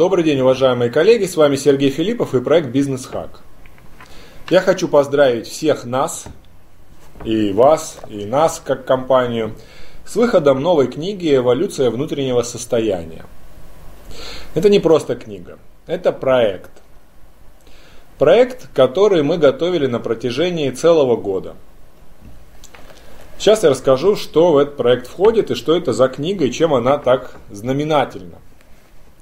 Добрый день, уважаемые коллеги, с вами Сергей Филиппов и проект Бизнес Хак. Я хочу поздравить всех нас, и вас, и нас как компанию, с выходом новой книги «Эволюция внутреннего состояния». Это не просто книга, это проект. Проект, который мы готовили на протяжении целого года. Сейчас я расскажу, что в этот проект входит и что это за книга и чем она так знаменательна.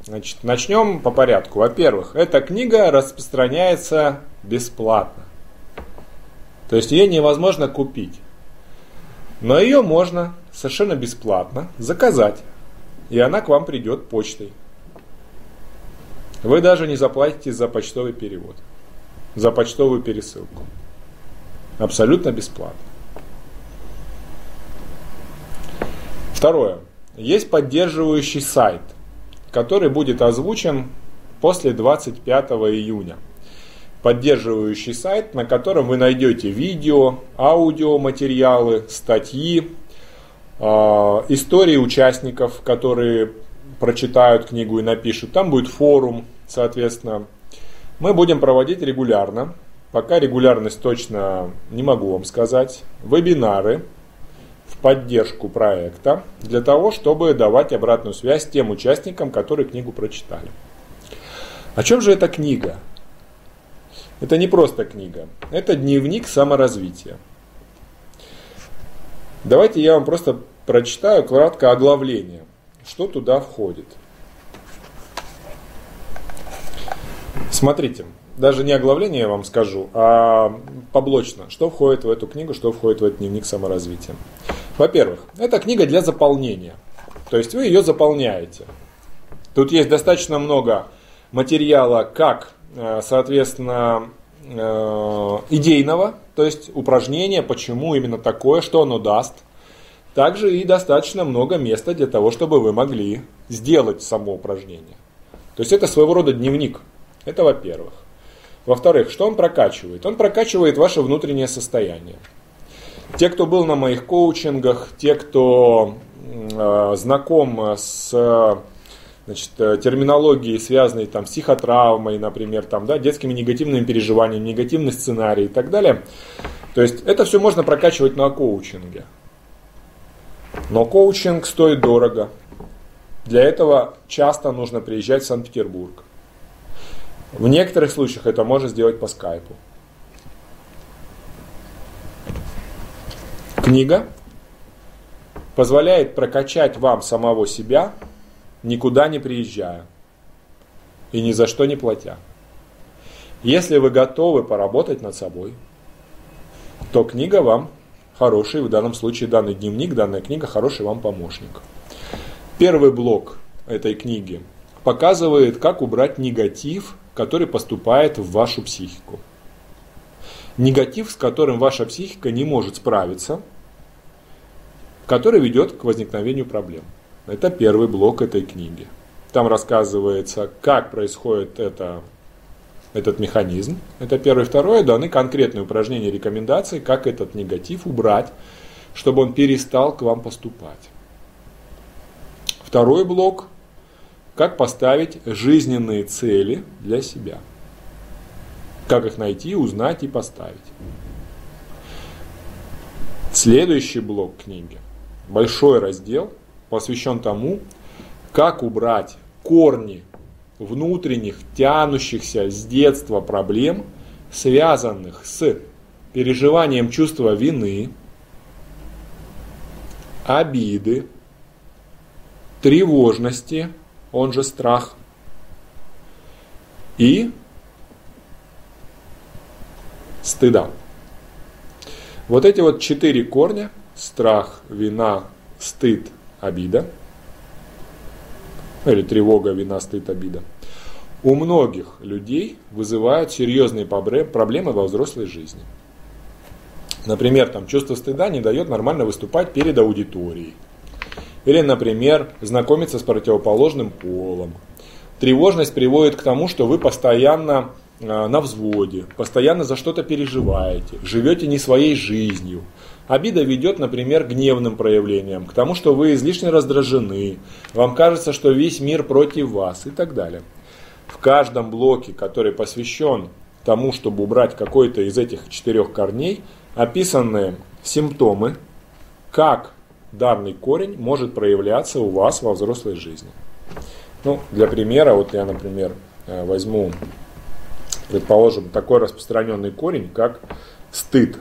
Значит, начнем по порядку. Во-первых, эта книга распространяется бесплатно. То есть ее невозможно купить. Но ее можно совершенно бесплатно заказать. И она к вам придет почтой. Вы даже не заплатите за почтовый перевод, за почтовую пересылку. Абсолютно бесплатно. Второе. Есть поддерживающий сайт – который будет озвучен после 25 июня. Поддерживающий сайт, на котором вы найдете видео, аудиоматериалы, статьи, э, истории участников, которые прочитают книгу и напишут. Там будет форум, соответственно. Мы будем проводить регулярно. Пока регулярность точно не могу вам сказать. Вебинары, поддержку проекта для того, чтобы давать обратную связь тем участникам, которые книгу прочитали. О чем же эта книга? Это не просто книга, это дневник саморазвития. Давайте я вам просто прочитаю кратко оглавление, что туда входит. Смотрите, даже не оглавление я вам скажу, а поблочно, что входит в эту книгу, что входит в этот дневник саморазвития. Во-первых, это книга для заполнения. То есть вы ее заполняете. Тут есть достаточно много материала, как, э, соответственно, э, идейного, то есть упражнения, почему именно такое, что оно даст. Также и достаточно много места для того, чтобы вы могли сделать само упражнение. То есть это своего рода дневник. Это во-первых. Во-вторых, что он прокачивает? Он прокачивает ваше внутреннее состояние. Те, кто был на моих коучингах, те, кто э, знаком с значит, терминологией, связанной там, с психотравмой, например, там, да, детскими негативными переживаниями, негативный сценарий и так далее. То есть это все можно прокачивать на коучинге. Но коучинг стоит дорого. Для этого часто нужно приезжать в Санкт-Петербург. В некоторых случаях это можно сделать по скайпу. Книга позволяет прокачать вам самого себя, никуда не приезжая и ни за что не платя. Если вы готовы поработать над собой, то книга вам хороший, в данном случае данный дневник, данная книга хороший вам помощник. Первый блок этой книги показывает, как убрать негатив, который поступает в вашу психику. Негатив, с которым ваша психика не может справиться – который ведет к возникновению проблем. Это первый блок этой книги. Там рассказывается, как происходит это, этот механизм. Это первое. Второе, даны конкретные упражнения, рекомендации, как этот негатив убрать, чтобы он перестал к вам поступать. Второй блок, как поставить жизненные цели для себя. Как их найти, узнать и поставить. Следующий блок книги большой раздел посвящен тому, как убрать корни внутренних, тянущихся с детства проблем, связанных с переживанием чувства вины, обиды, тревожности, он же страх, и стыда. Вот эти вот четыре корня страх, вина, стыд, обида. Или тревога, вина, стыд, обида. У многих людей вызывают серьезные проблемы во взрослой жизни. Например, там, чувство стыда не дает нормально выступать перед аудиторией. Или, например, знакомиться с противоположным полом. Тревожность приводит к тому, что вы постоянно на взводе, постоянно за что-то переживаете, живете не своей жизнью, Обида ведет, например, к гневным проявлениям, к тому, что вы излишне раздражены, вам кажется, что весь мир против вас и так далее. В каждом блоке, который посвящен тому, чтобы убрать какой-то из этих четырех корней, описаны симптомы, как данный корень может проявляться у вас во взрослой жизни. Ну, для примера, вот я, например, э, возьму, предположим, такой распространенный корень, как стыд.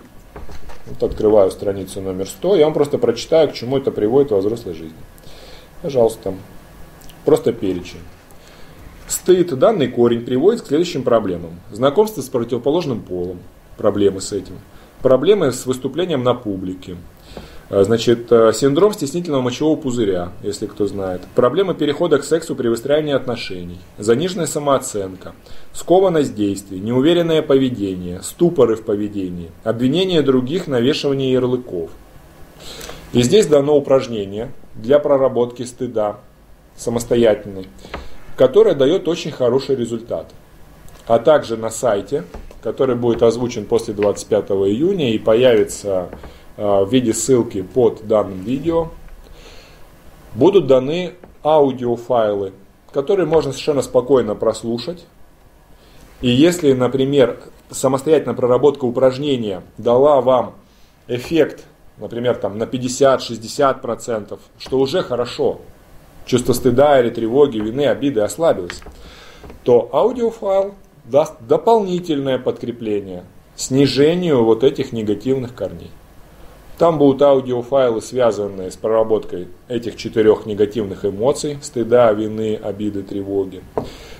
Вот открываю страницу номер 100, я вам просто прочитаю, к чему это приводит во взрослой жизни. Пожалуйста, просто перечень. Стыд, данный корень приводит к следующим проблемам. Знакомство с противоположным полом, проблемы с этим. Проблемы с выступлением на публике, значит, э, синдром стеснительного мочевого пузыря, если кто знает. Проблемы перехода к сексу при выстраивании отношений. Заниженная самооценка. Скованность действий. Неуверенное поведение. Ступоры в поведении. Обвинение других, навешивание ярлыков. И здесь дано упражнение для проработки стыда самостоятельной, которое дает очень хороший результат. А также на сайте, который будет озвучен после 25 июня и появится Э, в виде ссылки под данным видео. Будут даны аудиофайлы, которые можно совершенно спокойно прослушать. И если, например, самостоятельная проработка упражнения дала вам эффект, например, там, на 50-60%, что уже хорошо, чувство стыда или тревоги, вины, обиды ослабилось, то аудиофайл даст дополнительное подкрепление снижению вот этих негативных корней. Там будут аудиофайлы, связанные с проработкой этих четырех негативных эмоций, стыда, вины, обиды, тревоги.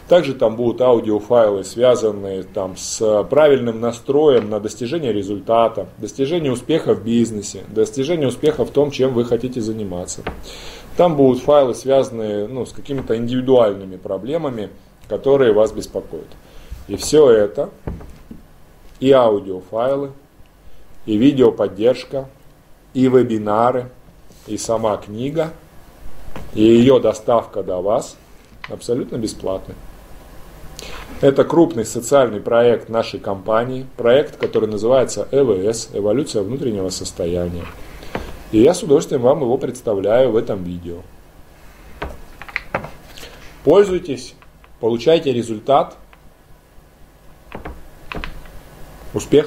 Также там будут аудиофайлы, связанные там, с правильным настроем на достижение результата, достижение успеха в бизнесе, достижение успеха в том, чем вы хотите заниматься. Там будут файлы, связанные ну, с какими-то индивидуальными проблемами, которые вас беспокоят. И все это, и аудиофайлы, и видеоподдержка, и вебинары, и сама книга, и ее доставка до вас абсолютно бесплатны. Это крупный социальный проект нашей компании, проект, который называется ЭВС, эволюция внутреннего состояния. И я с удовольствием вам его представляю в этом видео. Пользуйтесь, получайте результат. Успех!